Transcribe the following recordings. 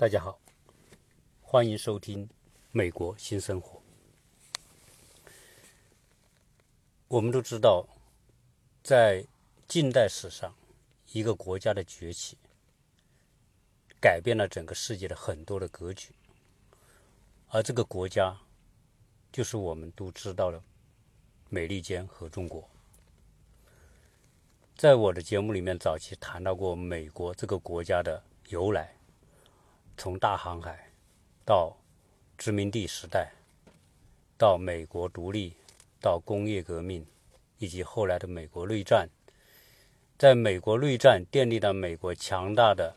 大家好，欢迎收听《美国新生活》。我们都知道，在近代史上，一个国家的崛起，改变了整个世界的很多的格局，而这个国家，就是我们都知道的美利坚和中国。在我的节目里面，早期谈到过美国这个国家的由来，从大航海到殖民地时代，到美国独立，到工业革命，以及后来的美国内战。在美国内战奠定了美国强大的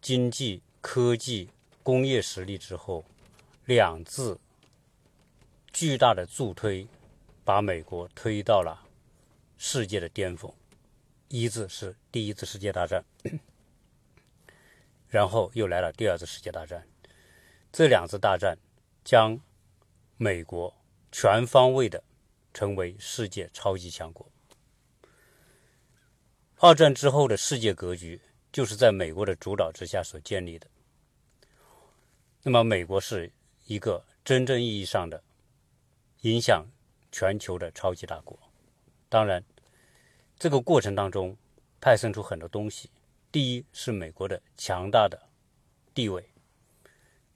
经济、科技、工业实力之后，两次巨大的助推，把美国推到了世界的巅峰。一次是第一次世界大战，然后又来了第二次世界大战。这两次大战将美国全方位的成为世界超级强国。二战之后的世界格局就是在美国的主导之下所建立的。那么，美国是一个真正意义上的影响全球的超级大国。当然。这个过程当中，派生出很多东西。第一是美国的强大的地位，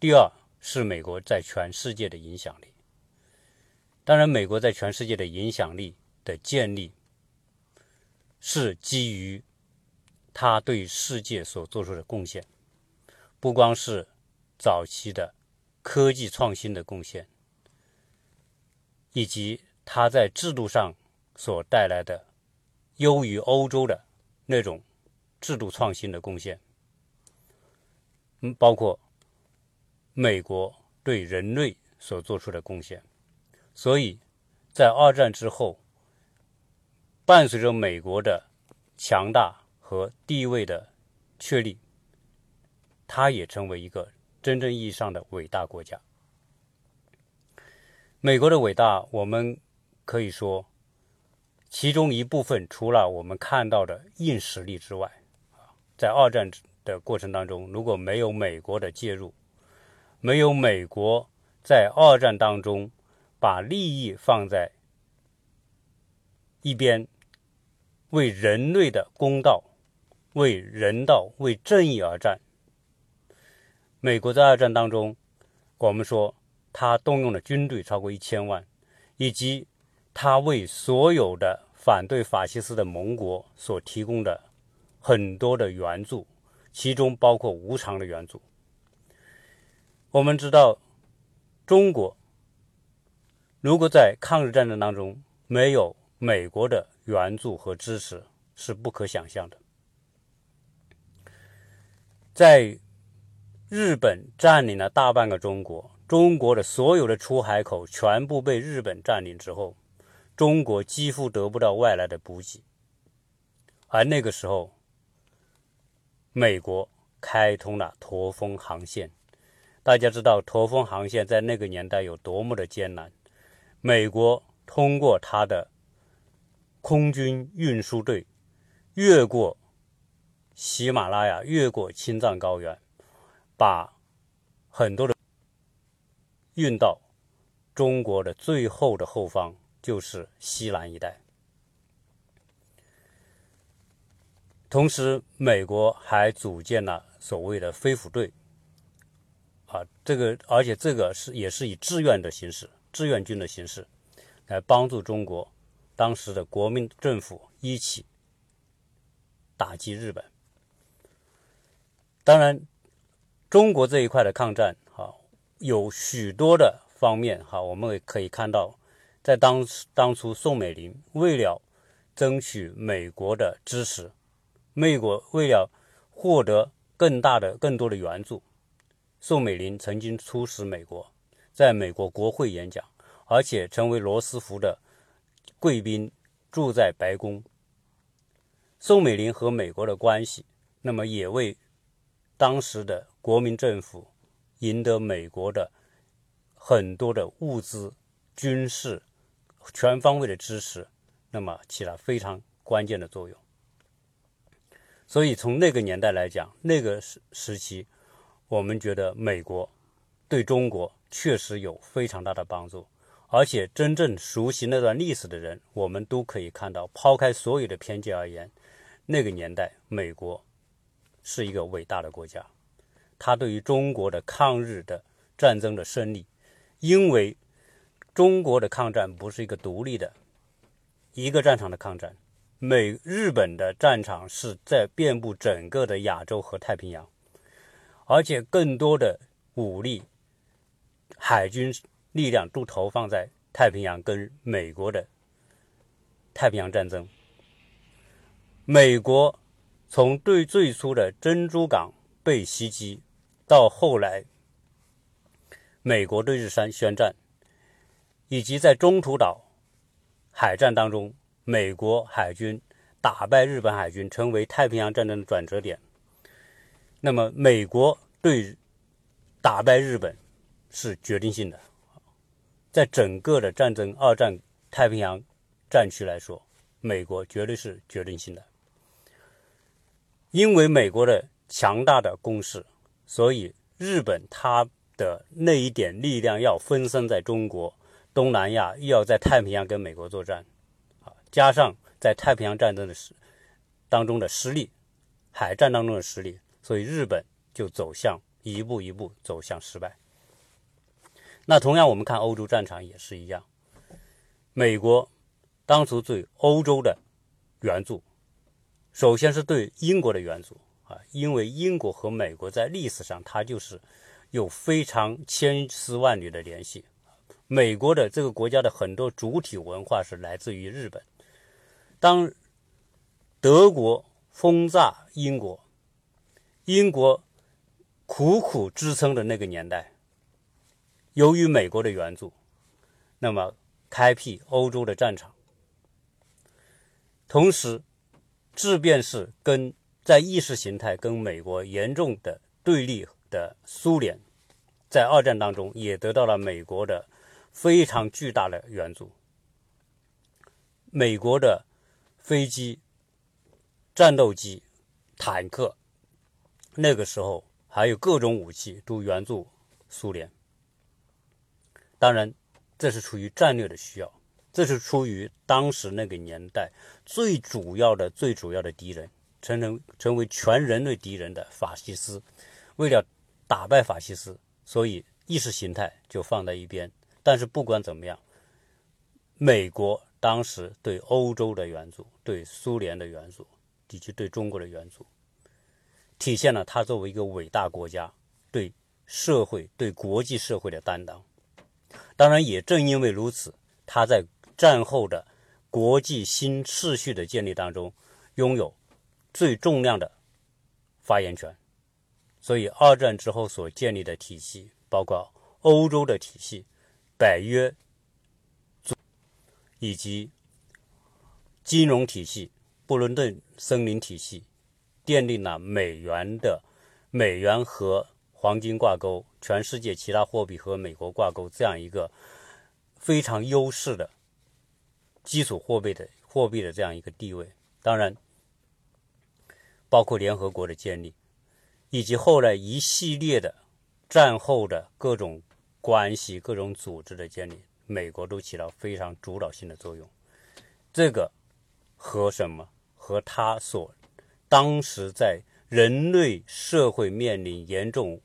第二是美国在全世界的影响力。当然，美国在全世界的影响力的建立，是基于他对世界所做出的贡献，不光是早期的科技创新的贡献，以及他在制度上所带来的。优于欧洲的那种制度创新的贡献，嗯，包括美国对人类所做出的贡献。所以，在二战之后，伴随着美国的强大和地位的确立，它也成为一个真正意义上的伟大国家。美国的伟大，我们可以说。其中一部分，除了我们看到的硬实力之外，在二战的过程当中，如果没有美国的介入，没有美国在二战当中把利益放在一边，为人类的公道、为人道、为正义而战，美国在二战当中，我们说他动用了军队超过一千万，以及。他为所有的反对法西斯的盟国所提供的很多的援助，其中包括无偿的援助。我们知道，中国如果在抗日战争当中没有美国的援助和支持，是不可想象的。在日本占领了大半个中国，中国的所有的出海口全部被日本占领之后。中国几乎得不到外来的补给，而那个时候，美国开通了驼峰航线。大家知道驼峰航线在那个年代有多么的艰难。美国通过它的空军运输队，越过喜马拉雅，越过青藏高原，把很多的运到中国的最后的后方。就是西南一带，同时美国还组建了所谓的飞虎队，啊，这个而且这个是也是以志愿的形式，志愿军的形式，来帮助中国当时的国民政府一起打击日本。当然，中国这一块的抗战，哈，有许多的方面，哈，我们也可以看到。在当当初，宋美龄为了争取美国的支持，美国为了获得更大的、更多的援助，宋美龄曾经出使美国，在美国国会演讲，而且成为罗斯福的贵宾，住在白宫。宋美龄和美国的关系，那么也为当时的国民政府赢得美国的很多的物资、军事。全方位的支持，那么起了非常关键的作用。所以从那个年代来讲，那个时时期，我们觉得美国对中国确实有非常大的帮助，而且真正熟悉那段历史的人，我们都可以看到，抛开所有的偏见而言，那个年代美国是一个伟大的国家，它对于中国的抗日的战争的胜利，因为中国的抗战不是一个独立的一个战场的抗战，美日本的战场是在遍布整个的亚洲和太平洋。而且更多的武力、海军力量都投放在太平洋跟美国的太平洋战争。美国从对最初的珍珠港被袭击，到后来美国对日山宣战，以及在中途岛海战当中，美国海军打败日本海军，成为太平洋战争的转折点。那么，美国对打败日本是决定性的，在整个的战争二战太平洋战区来说，美国绝对是决定性的。因为美国的强大的攻势，所以日本它的那一点力量要分散在中国、东南亚，又要在太平洋跟美国作战，加上在太平洋战争的实当中的失利，海战当中的失利。所以日本就走向一步一步走向失败。那同样，我们看欧洲战场也是一样。美国当初对欧洲的援助，首先是对英国的援助啊，因为英国和美国在历史上它就是有非常千丝万缕的联系。美国的这个国家的很多主体文化是来自于日本。当德国轰炸英国。英国苦苦支撑的那个年代，由于美国的援助，那么开辟欧洲的战场，同时，即便是跟在意识形态跟美国严重的对立的苏联，在二战当中也得到了美国的非常巨大的援助。美国的飞机、战斗机、坦克。那个时候还有各种武器都援助苏联，当然这是出于战略的需要，这是出于当时那个年代最主要的、最主要的敌人，成成成为全人类敌人的法西斯。为了打败法西斯，所以意识形态就放在一边。但是不管怎么样，美国当时对欧洲的援助、对苏联的援助以及对中国的援助。体现了他作为一个伟大国家对社会、对国际社会的担当。当然，也正因为如此，他在战后的国际新秩序的建立当中拥有最重量的发言权。所以，二战之后所建立的体系，包括欧洲的体系、北约以及金融体系、布伦顿森林体系。奠定了美元的美元和黄金挂钩，全世界其他货币和美国挂钩这样一个非常优势的基础货币的货币的这样一个地位。当然，包括联合国的建立，以及后来一系列的战后的各种关系、各种组织的建立，美国都起到非常主导性的作用。这个和什么？和他所当时在人类社会面临严重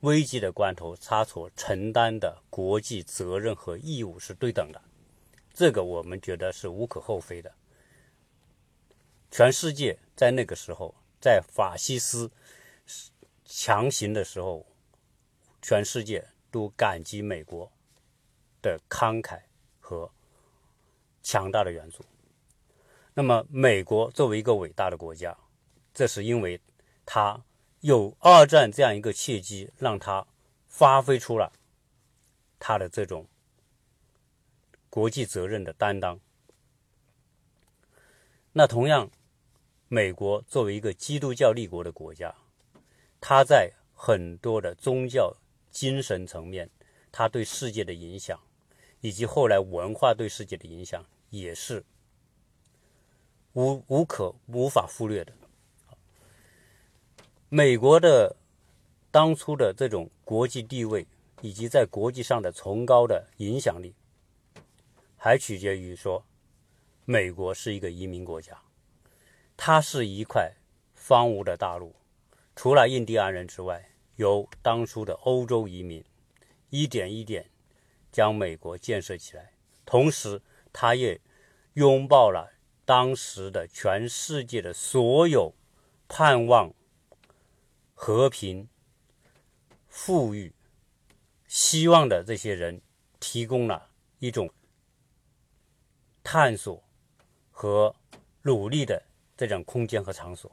危机的关头，他所承担的国际责任和义务是对等的，这个我们觉得是无可厚非的。全世界在那个时候，在法西斯强行的时候，全世界都感激美国的慷慨和强大的援助。那么，美国作为一个伟大的国家。这是因为，他有二战这样一个契机，让他发挥出了他的这种国际责任的担当。那同样，美国作为一个基督教立国的国家，他在很多的宗教精神层面，他对世界的影响，以及后来文化对世界的影响，也是无无可无法忽略的。美国的当初的这种国际地位以及在国际上的崇高的影响力，还取决于说，美国是一个移民国家，它是一块荒芜的大陆，除了印第安人之外，由当初的欧洲移民一点一点将美国建设起来，同时，他也拥抱了当时的全世界的所有盼望和平。富裕、希望的这些人，提供了一种探索和努力的这种空间和场所。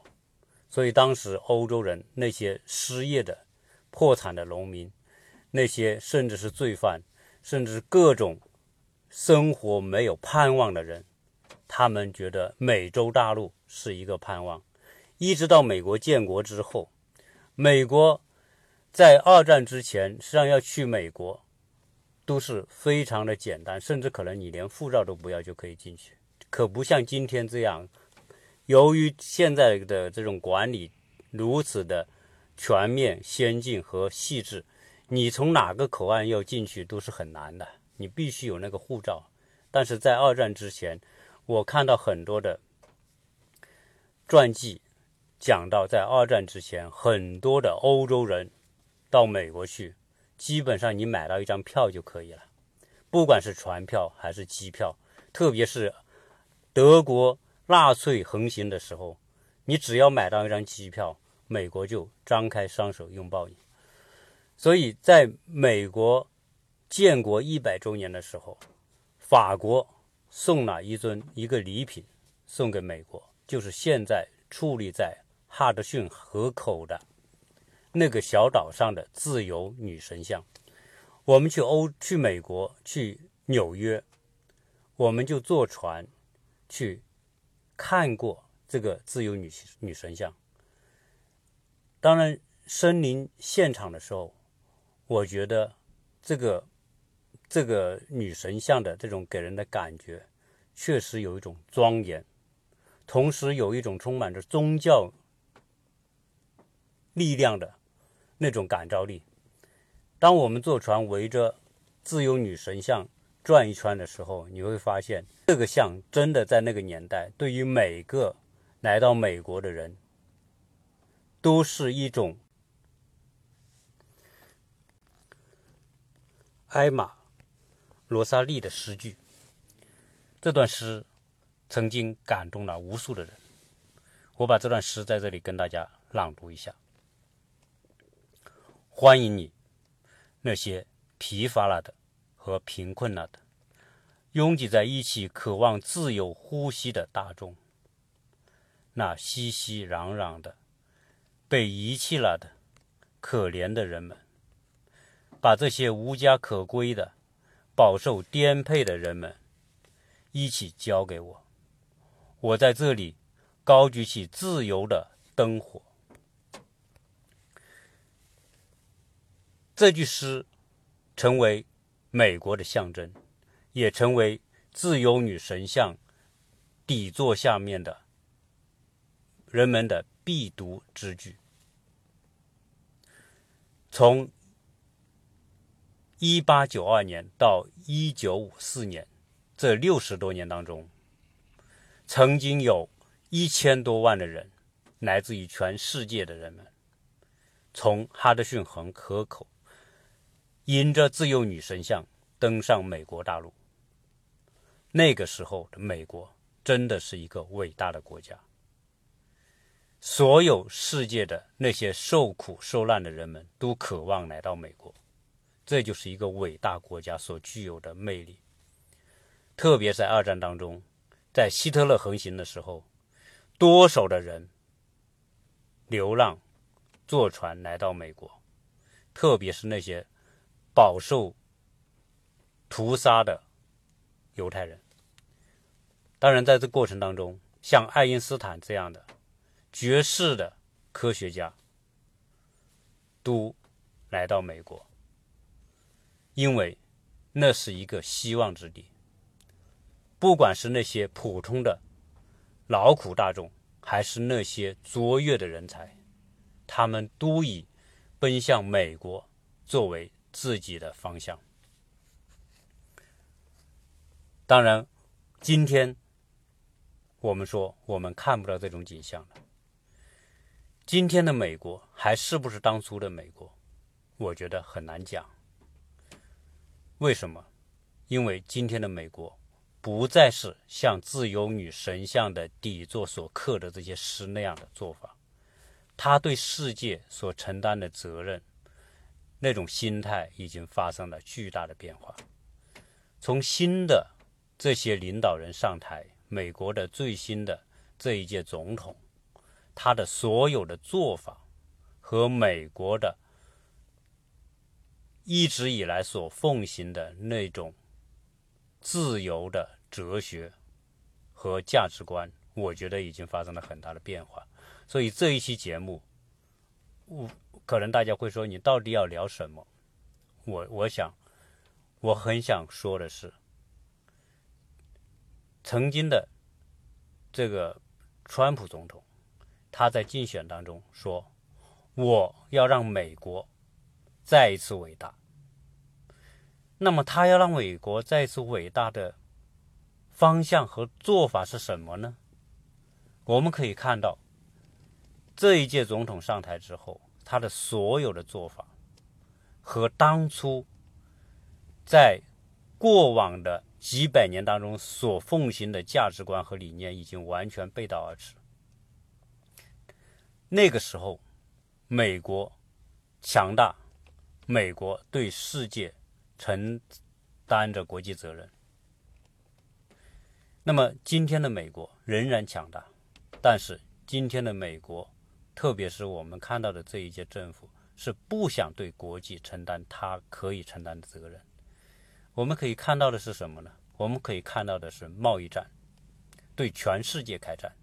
所以，当时欧洲人那些失业的、破产的农民，那些甚至是罪犯，甚至各种生活没有盼望的人，他们觉得美洲大陆是一个盼望。一直到美国建国之后，美国。在二战之前，实际上要去美国都是非常的简单，甚至可能你连护照都不要就可以进去。可不像今天这样，由于现在的这种管理如此的全面、先进和细致，你从哪个口岸要进去都是很难的，你必须有那个护照。但是在二战之前，我看到很多的传记讲到，在二战之前，很多的欧洲人。到美国去，基本上你买到一张票就可以了，不管是船票还是机票，特别是德国纳粹横行的时候，你只要买到一张机票，美国就张开双手拥抱你。所以在美国建国一百周年的时候，法国送了一尊一个礼品送给美国，就是现在矗立在哈德逊河口的。那个小岛上的自由女神像，我们去欧去美国去纽约，我们就坐船去看过这个自由女女神像。当然，身临现场的时候，我觉得这个这个女神像的这种给人的感觉，确实有一种庄严，同时有一种充满着宗教力量的。那种感召力。当我们坐船围着自由女神像转一圈的时候，你会发现，这个像真的在那个年代，对于每个来到美国的人，都是一种埃玛·罗莎莉的诗句。这段诗曾经感动了无数的人。我把这段诗在这里跟大家朗读一下。欢迎你，那些疲乏了的和贫困了的，拥挤在一起渴望自由呼吸的大众。那熙熙攘攘的被遗弃了的可怜的人们，把这些无家可归的、饱受颠沛的人们一起交给我。我在这里高举起自由的灯火。这句诗成为美国的象征，也成为自由女神像底座下面的人们的必读之句。从一八九二年到一九五四年这六十多年当中，曾经有一千多万的人，来自于全世界的人们，从哈德逊河河口。迎着自由女神像登上美国大陆。那个时候的美国真的是一个伟大的国家，所有世界的那些受苦受难的人们都渴望来到美国，这就是一个伟大国家所具有的魅力。特别在二战当中，在希特勒横行的时候，多少的人流浪坐船来到美国，特别是那些。饱受屠杀的犹太人，当然，在这过程当中，像爱因斯坦这样的绝世的科学家都来到美国，因为那是一个希望之地。不管是那些普通的劳苦大众，还是那些卓越的人才，他们都以奔向美国作为自己的方向。当然，今天我们说我们看不到这种景象了。今天的美国还是不是当初的美国？我觉得很难讲。为什么？因为今天的美国不再是像自由女神像的底座所刻的这些诗那样的做法，他对世界所承担的责任，那种心态已经发生了巨大的变化。从新的这些领导人上台，美国的最新的这一届总统，他的所有的做法和美国的。一直以来所奉行的那种自由的哲学和价值观，我觉得已经发生了很大的变化。所以这一期节目，我可能大家会说，你到底要聊什么？我我想，我很想说的是，曾经的这个川普总统，他在竞选当中说，我要让美国。再一次伟大。那么，他要让美国再次伟大的方向和做法是什么呢？我们可以看到，这一届总统上台之后，他的所有的做法和当初在过往的几百年当中所奉行的价值观和理念已经完全背道而驰。那个时候，美国强大。美国对世界承担着国际责任。那么，今天的美国仍然强大，但是今天的美国，特别是我们看到的这一届政府，是不想对国际承担他可以承担的责任。我们可以看到的是什么呢？我们可以看到的是贸易战，对全世界开战，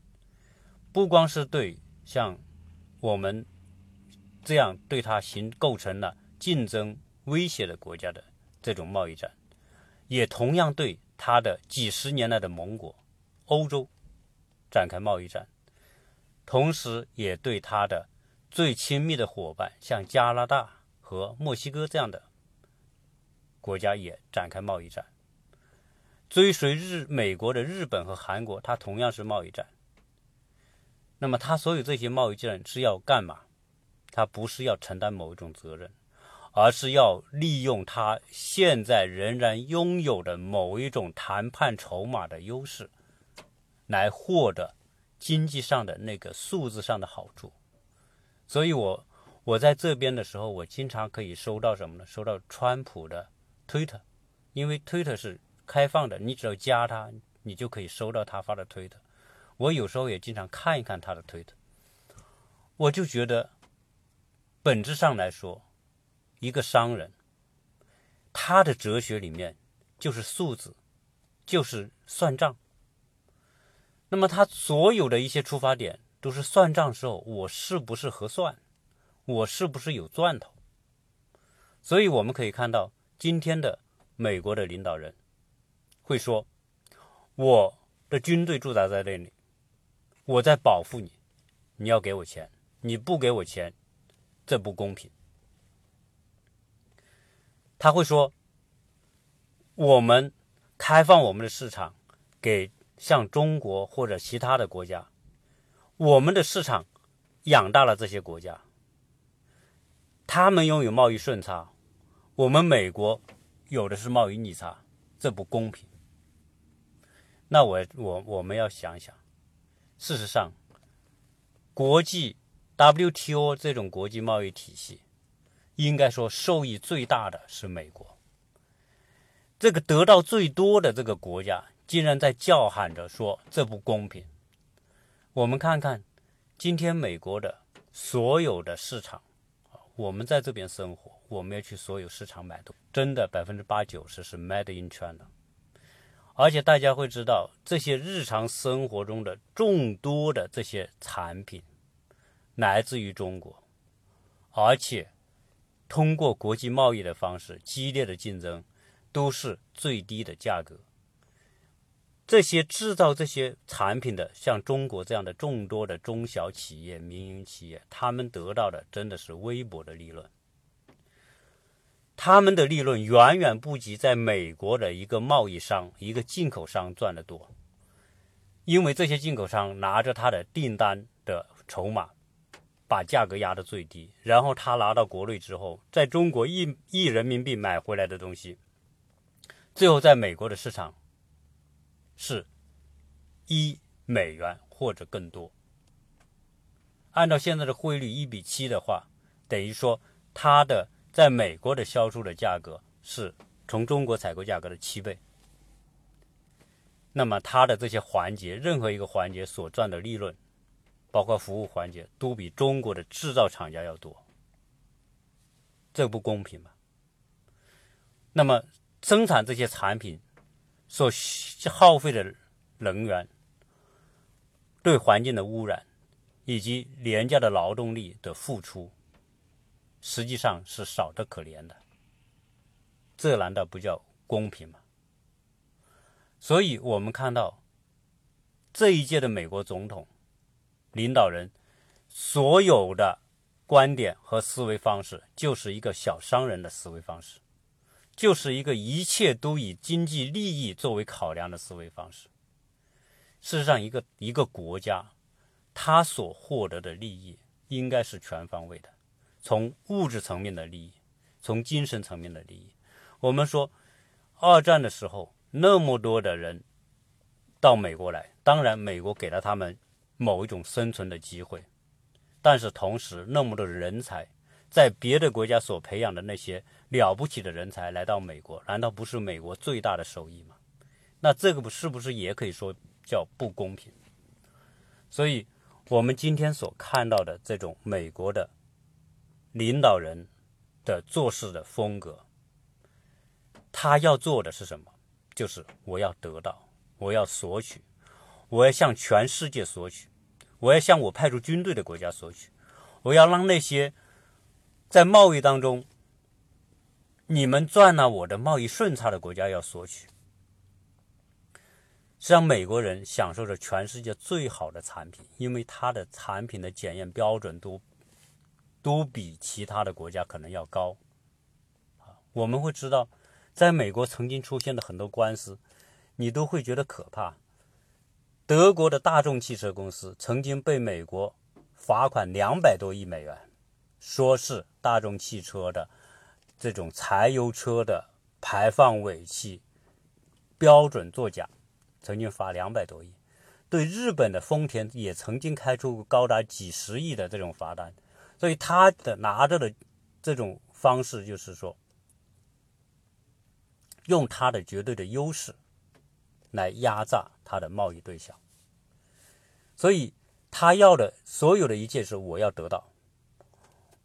不光是对像我们这样对他形构成了。竞争威胁的国家的这种贸易战，也同样对他的几十年来的盟国欧洲展开贸易战，同时也对他的最亲密的伙伴像加拿大和墨西哥这样的国家也展开贸易战。追随日美国的日本和韩国，它同样是贸易战。那么，他所有这些贸易战是要干嘛？他不是要承担某一种责任。而是要利用他现在仍然拥有的某一种谈判筹码的优势，来获得经济上的那个数字上的好处。所以，我我在这边的时候，我经常可以收到什么呢？收到川普的推特，因为推特是开放的，你只要加他，你就可以收到他发的推特。我有时候也经常看一看他的推特，我就觉得，本质上来说。一个商人，他的哲学里面就是数字，就是算账。那么他所有的一些出发点都是算账时候，我是不是合算，我是不是有赚头？所以我们可以看到，今天的美国的领导人会说：“我的军队驻扎在那里，我在保护你，你要给我钱，你不给我钱，这不公平。”他会说：“我们开放我们的市场给像中国或者其他的国家，我们的市场养大了这些国家，他们拥有贸易顺差，我们美国有的是贸易逆差，这不公平。那我我我们要想想，事实上，国际 WTO 这种国际贸易体系。”应该说，受益最大的是美国。这个得到最多的这个国家，竟然在叫喊着说这不公平。我们看看，今天美国的所有的市场，我们在这边生活，我们要去所有市场买东西，真的百分之八九十是 Made in China。而且大家会知道，这些日常生活中的众多的这些产品，来自于中国，而且。通过国际贸易的方式，激烈的竞争，都是最低的价格。这些制造这些产品的，像中国这样的众多的中小企业、民营企业，他们得到的真的是微薄的利润。他们的利润远远不及在美国的一个贸易商、一个进口商赚的多，因为这些进口商拿着他的订单的筹码，把价格压得最低，然后他拿到国内之后，在中国一一人民币买回来的东西，最后在美国的市场是一美元或者更多。按照现在的汇率一比七的话，等于说它的。在美国的销售的价格是从中国采购价格的七倍，那么它的这些环节，任何一个环节所赚的利润，包括服务环节，都比中国的制造厂家要多，这不公平吗？那么生产这些产品所耗费的能源、对环境的污染，以及廉价的劳动力的付出。实际上是少得可怜的，这难道不叫公平吗？所以，我们看到这一届的美国总统领导人所有的观点和思维方式，就是一个小商人的思维方式，就是一个一切都以经济利益作为考量的思维方式。事实上，一个一个国家，他所获得的利益应该是全方位的。从物质层面的利益，从精神层面的利益，我们说，二战的时候那么多的人到美国来，当然美国给了他们某一种生存的机会，但是同时那么多人才在别的国家所培养的那些了不起的人才来到美国，难道不是美国最大的收益吗？那这个不是不是也可以说叫不公平？所以，我们今天所看到的这种美国的。领导人的做事的风格，他要做的是什么？就是我要得到，我要索取，我要向全世界索取，我要向我派出军队的国家索取，我要让那些在贸易当中你们赚了我的贸易顺差的国家要索取。实际上，美国人享受着全世界最好的产品，因为他的产品的检验标准都。都比其他的国家可能要高，我们会知道，在美国曾经出现的很多官司，你都会觉得可怕。德国的大众汽车公司曾经被美国罚款两百多亿美元，说是大众汽车的这种柴油车的排放尾气标准作假，曾经罚两百多亿。对日本的丰田也曾经开出高达几十亿的这种罚单。所以他的拿着的这种方式，就是说，用他的绝对的优势来压榨他的贸易对象。所以他要的所有的一切是我要得到，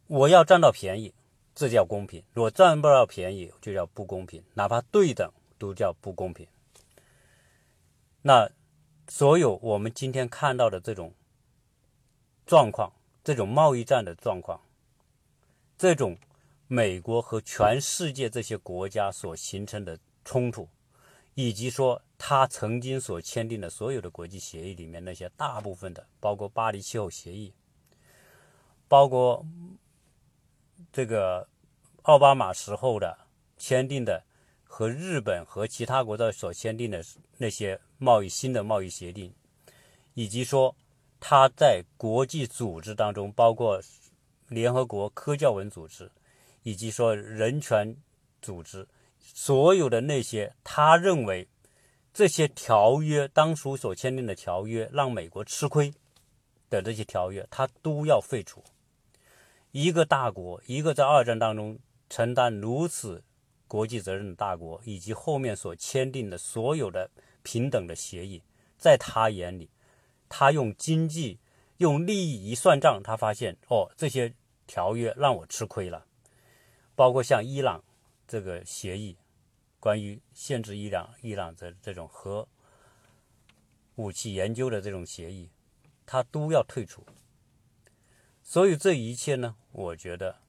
我要占到便宜，这叫公平；我占不到便宜，就叫不公平。哪怕对等，都叫不公平。那所有我们今天看到的这种状况。这种贸易战的状况，这种美国和全世界这些国家所形成的冲突，以及说他曾经所签订的所有的国际协议里面那些大部分的，包括巴黎气候协议，包括这个奥巴马时候的签订的和日本和其他国家所签订的那些贸易新的贸易协定，以及说。他在国际组织当中，包括联合国科教文组织，以及说人权组织，所有的那些他认为这些条约当初所签订的条约让美国吃亏的这些条约，他都要废除。一个大国，一个在二战当中承担如此国际责任的大国，以及后面所签订的所有的平等的协议，在他眼里。他用经济、用利益一算账，他发现哦，这些条约让我吃亏了。包括像伊朗这个协议，关于限制伊朗、伊朗的这种核武器研究的这种协议，他都要退出。所以这一切呢，我觉得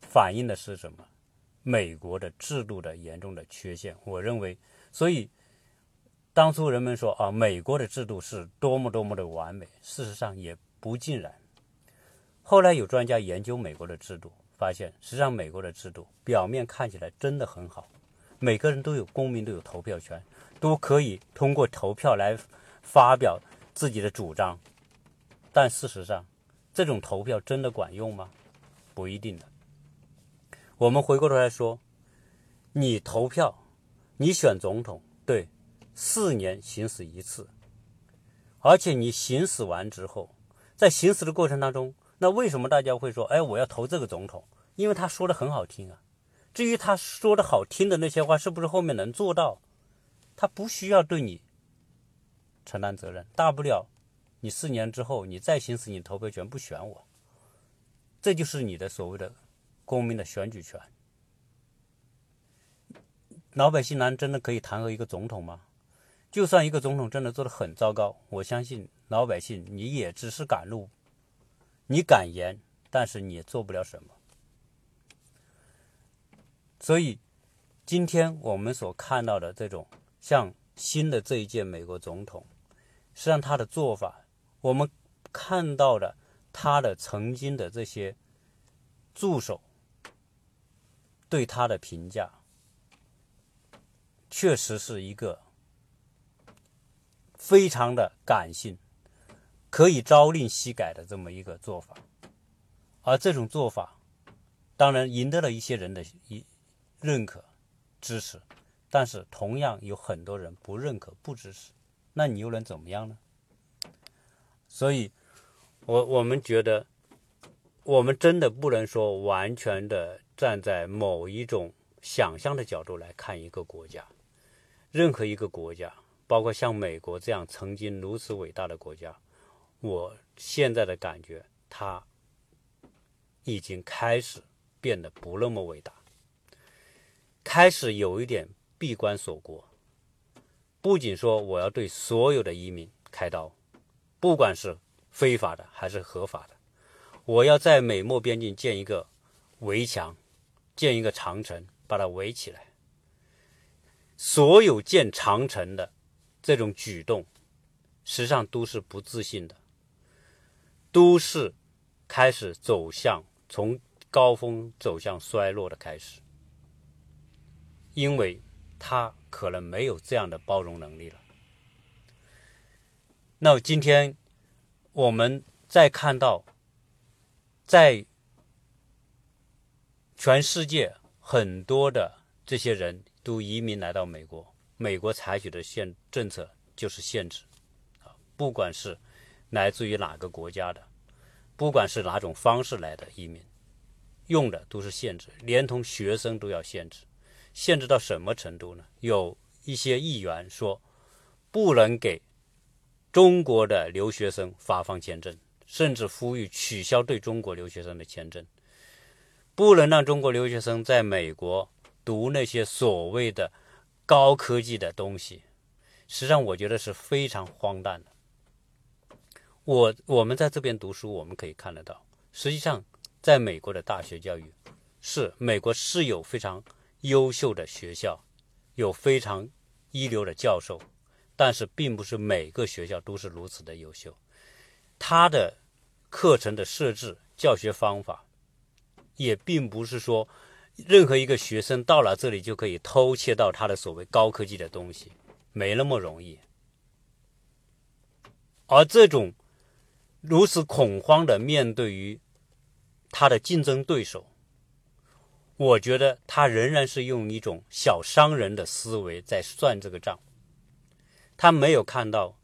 反映的是什么？美国的制度的严重的缺陷。我认为，所以当初人们说啊，美国的制度是多么多么的完美，事实上也不尽然。后来有专家研究美国的制度，发现实际上美国的制度表面看起来真的很好，每个人都有公民都有投票权，都可以通过投票来发表自己的主张。但事实上，这种投票真的管用吗？不一定的。我们回过头来说，你投票，你选总统，对，四年行使一次，而且你行使完之后，在行使的过程当中，那为什么大家会说，哎，我要投这个总统？因为他说的很好听啊。至于他说的好听的那些话，是不是后面能做到？他不需要对你承担责任，大不了。你四年之后，你再行使你投票权，不选我，这就是你的所谓的公民的选举权。老百姓难真的可以弹劾一个总统吗？就算一个总统真的做的很糟糕，我相信老百姓你也只是敢怒，你敢言，但是你也做不了什么。所以，今天我们所看到的这种像新的这一届美国总统，实际上他的做法。我们看到的他的曾经的这些助手对他的评价，确实是一个非常的感性，可以朝令夕改的这么一个做法。而这种做法，当然赢得了一些人的一认可支持，但是同样有很多人不认可、不支持。那你又能怎么样呢？所以，我我们觉得，我们真的不能说完全的站在某一种想象的角度来看一个国家。任何一个国家，包括像美国这样曾经如此伟大的国家，我现在的感觉，它已经开始变得不那么伟大，开始有一点闭关锁国。不仅说我要对所有的移民开刀。不管是非法的还是合法的，我要在美墨边境建一个围墙，建一个长城，把它围起来。所有建长城的这种举动，实际上都是不自信的，都是开始走向从高峰走向衰落的开始，因为他可能没有这样的包容能力了。那今天，我们再看到，在全世界很多的这些人都移民来到美国，美国采取的限政策就是限制，啊，不管是来自于哪个国家的，不管是哪种方式来的移民，用的都是限制，连同学生都要限制，限制到什么程度呢？有一些议员说，不能给。中国的留学生发放签证，甚至呼吁取消对中国留学生的签证，不能让中国留学生在美国读那些所谓的高科技的东西。实际上，我觉得是非常荒诞的。我我们在这边读书，我们可以看得到，实际上在美国的大学教育是美国是有非常优秀的学校，有非常一流的教授。但是，并不是每个学校都是如此的优秀。他的课程的设置、教学方法，也并不是说任何一个学生到了这里就可以偷窃到他的所谓高科技的东西，没那么容易。而这种如此恐慌的面对于他的竞争对手，我觉得他仍然是用一种小商人的思维在算这个账。他没有看到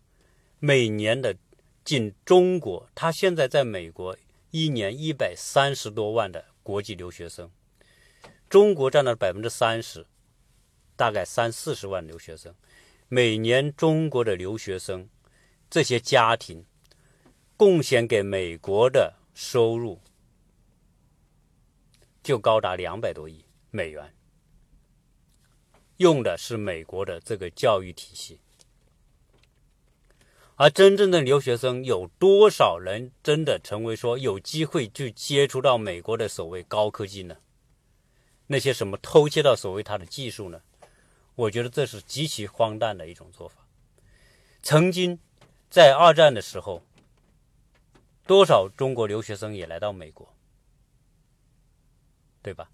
每年的仅中国，他现在在美国一年一百三十多万的国际留学生，中国占了百分之三十，大概三四十万留学生，每年中国的留学生这些家庭贡献给美国的收入就高达两百多亿美元，用的是美国的这个教育体系。而真正的留学生有多少人真的成为说有机会去接触到美国的所谓高科技呢？那些什么偷窃到所谓他的技术呢？我觉得这是极其荒诞的一种做法。曾经在二战的时候，多少中国留学生也来到美国，对吧？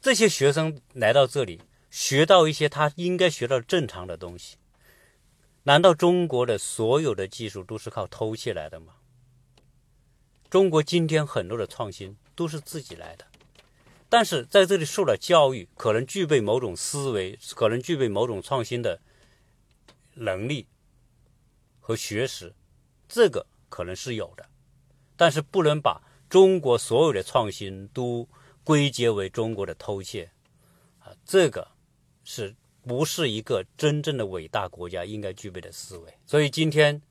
这些学生来到这里，学到一些他应该学到正常的东西。难道中国的所有的技术都是靠偷窃来的吗？中国今天很多的创新都是自己来的，但是在这里受了教育，可能具备某种思维，可能具备某种创新的能力和学识，这个可能是有的，但是不能把中国所有的创新都归结为中国的偷窃啊，这个是。不是一个真正的伟大国家应该具备的思维，所以今天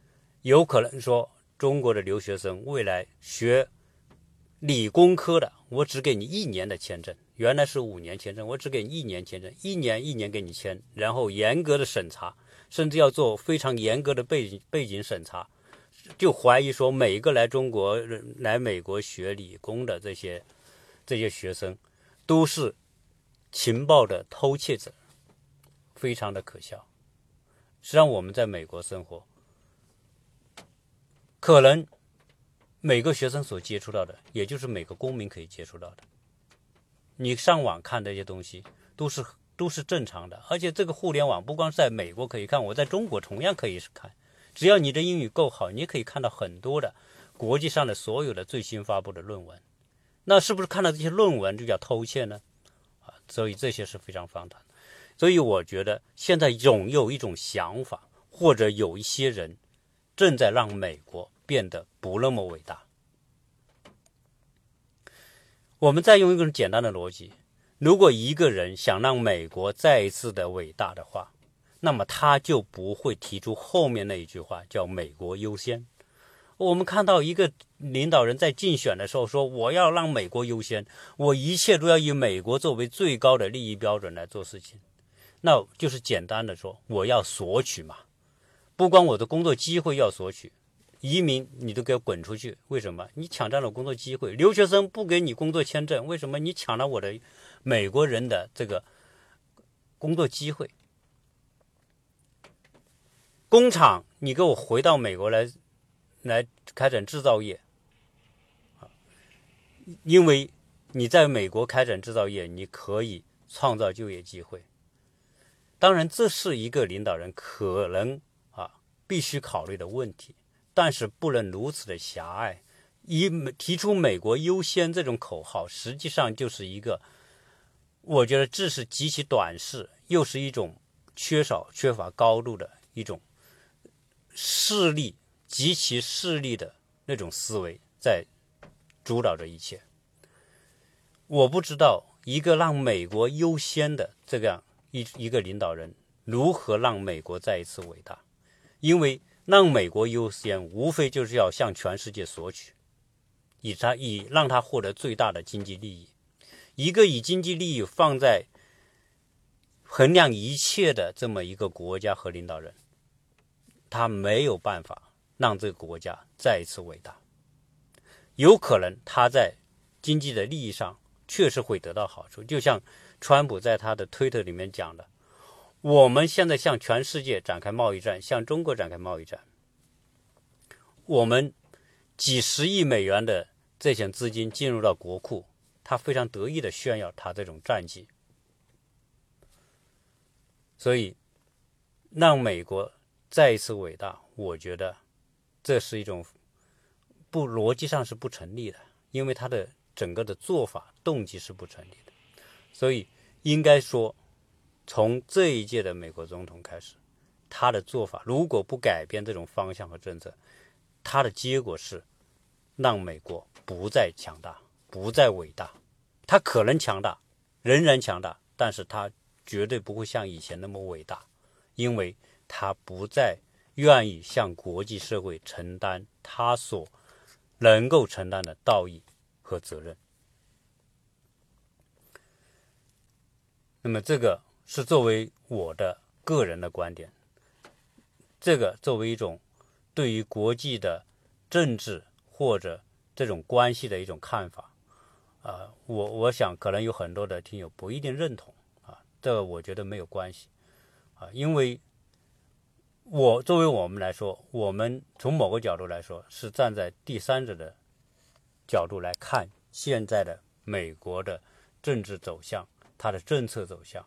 有可能说中国的留学生未来学理工科的，我只给你一年的签证，原来是五年签证，我只给你一年签证，一年一年给你签，然后严格的审查，甚至要做非常严格的背景背景审查，就怀疑说每一个来中国来美国学理工的这些这些学生都是情报的偷窃者。非常的可笑。实际上，我们在美国生活，可能每个学生所接触到的，也就是每个公民可以接触到的。你上网看这些东西，都是都是正常的。而且，这个互联网不光是在美国可以看，我在中国同样可以看。只要你的英语够好，你可以看到很多的国际上的所有的最新发布的论文。那是不是看到这些论文就叫偷窃呢？啊，所以这些是非常荒唐。所以我觉得现在总有一种想法，或者有一些人正在让美国变得不那么伟大。我们再用一个简单的逻辑：如果一个人想让美国再一次的伟大的话，那么他就不会提出后面那一句话，叫“美国优先”。我们看到一个领导人在竞选的时候说：“我要让美国优先，我一切都要以美国作为最高的利益标准来做事情。”那就是简单的说，我要索取嘛，不光我的工作机会要索取，移民你都给我滚出去！为什么？你抢占了工作机会，留学生不给你工作签证，为什么？你抢了我的美国人的这个工作机会，工厂你给我回到美国来，来开展制造业，因为你在美国开展制造业，你可以创造就业机会。当然，这是一个领导人可能啊必须考虑的问题，但是不能如此的狭隘。以提出“美国优先”这种口号，实际上就是一个，我觉得这是极其短视，又是一种缺少、缺乏高度的一种势力，极其势利的那种思维在主导着一切。我不知道一个让美国优先的这样。一一个领导人如何让美国再一次伟大？因为让美国优先，无非就是要向全世界索取，以他以让他获得最大的经济利益。一个以经济利益放在衡量一切的这么一个国家和领导人，他没有办法让这个国家再一次伟大。有可能他在经济的利益上确实会得到好处，就像。川普在他的推特里面讲的：“我们现在向全世界展开贸易战，向中国展开贸易战。我们几十亿美元的这些资金进入到国库，他非常得意的炫耀他这种战绩。所以，让美国再一次伟大，我觉得这是一种不逻辑上是不成立的，因为他的整个的做法动机是不成立的。”所以，应该说，从这一届的美国总统开始，他的做法如果不改变这种方向和政策，他的结果是让美国不再强大，不再伟大。他可能强大，仍然强大，但是他绝对不会像以前那么伟大，因为他不再愿意向国际社会承担他所能够承担的道义和责任。那么这个是作为我的个人的观点，这个作为一种对于国际的政治或者这种关系的一种看法，啊，我我想可能有很多的听友不一定认同。啊，这个我觉得没有关系。啊，因为我作为我们来说，我们从某个角度来说，是站在第三者的角度来看现在的美国的政治走向，它的政策走向。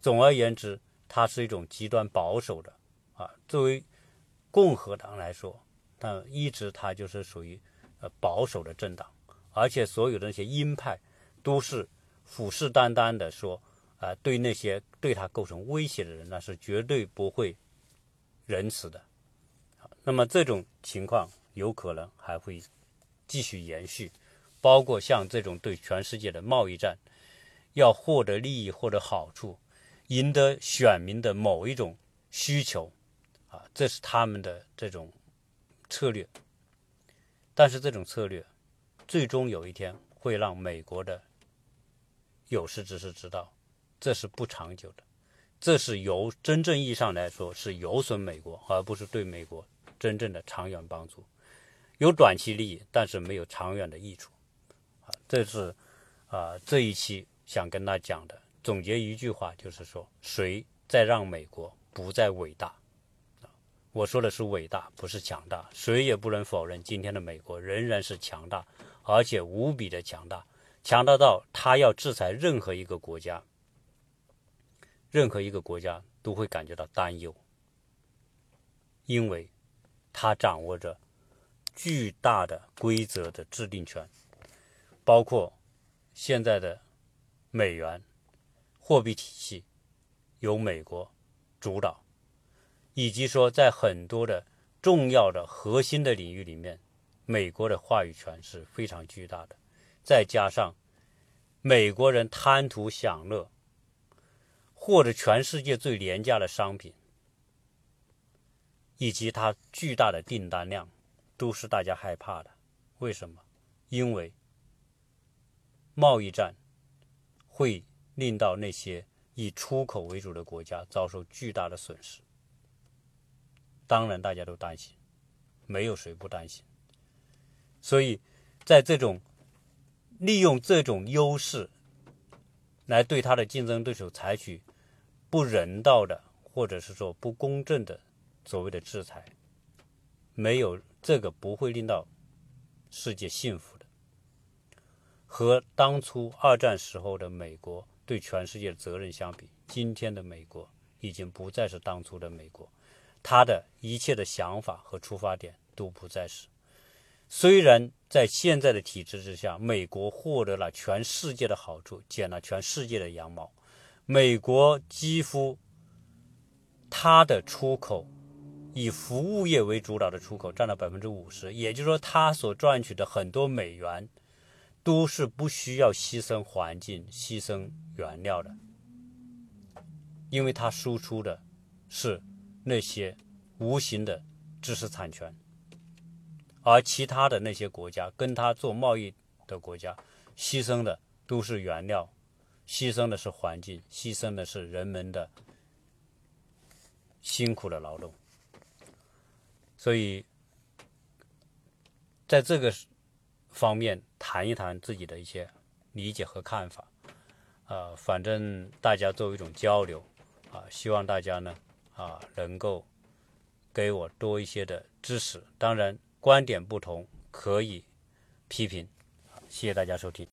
总而言之，它是一种极端保守的啊。作为共和党来说，它一直它就是属于呃保守的政党，而且所有的那些鹰派都是虎视眈眈的说啊，对那些对他构成威胁的人，那是绝对不会。仁慈的，那么这种情况有可能还会继续延续，包括像这种对全世界的贸易战，要获得利益、获得好处、赢得选民的某一种需求，啊，这是他们的这种策略。但是这种策略，最终有一天会让美国的有识之士知道，这是不长久的。这是由真正意义上来说是有损美国，而不是对美国真正的长远帮助。有短期利益，但是没有长远的益处。啊，这是啊这一期想跟他讲的。总结一句话就是说，谁在让美国不再伟大？我说的是伟大，不是强大。谁也不能否认，今天的美国仍然是强大，而且无比的强大，强大到他要制裁任何一个国家。任何一个国家都会感觉到担忧，因为它掌握着巨大的规则的制定权，包括现在的美元货币体系由美国主导，以及说在很多的重要的核心的领域里面，美国的话语权是非常巨大的。再加上美国人贪图享乐。或者全世界最廉价的商品，以及它巨大的订单量，都是大家害怕的。为什么？因为贸易战会令到那些以出口为主的国家遭受巨大的损失。当然，大家都担心，没有谁不担心。所以，在这种利用这种优势来对他的竞争对手采取。不人道的，或者是说不公正的所谓的制裁，没有这个不会令到世界幸福的。和当初二战时候的美国对全世界的责任相比，今天的美国已经不再是当初的美国，他的一切的想法和出发点都不再是。虽然在现在的体制之下，美国获得了全世界的好处，剪了全世界的羊毛。美国几乎它的出口以服务业为主导的出口占了百分之五十，也就是说，它所赚取的很多美元都是不需要牺牲环境、牺牲原料的，因为它输出的是那些无形的知识产权，而其他的那些国家跟它做贸易的国家牺牲的都是原料。牺牲的是环境，牺牲的是人们的辛苦的劳动，所以在这个方面谈一谈自己的一些理解和看法，啊，反正大家作为一种交流，啊，希望大家呢，啊，能够给我多一些的支持。当然，观点不同可以批评。谢谢大家收听。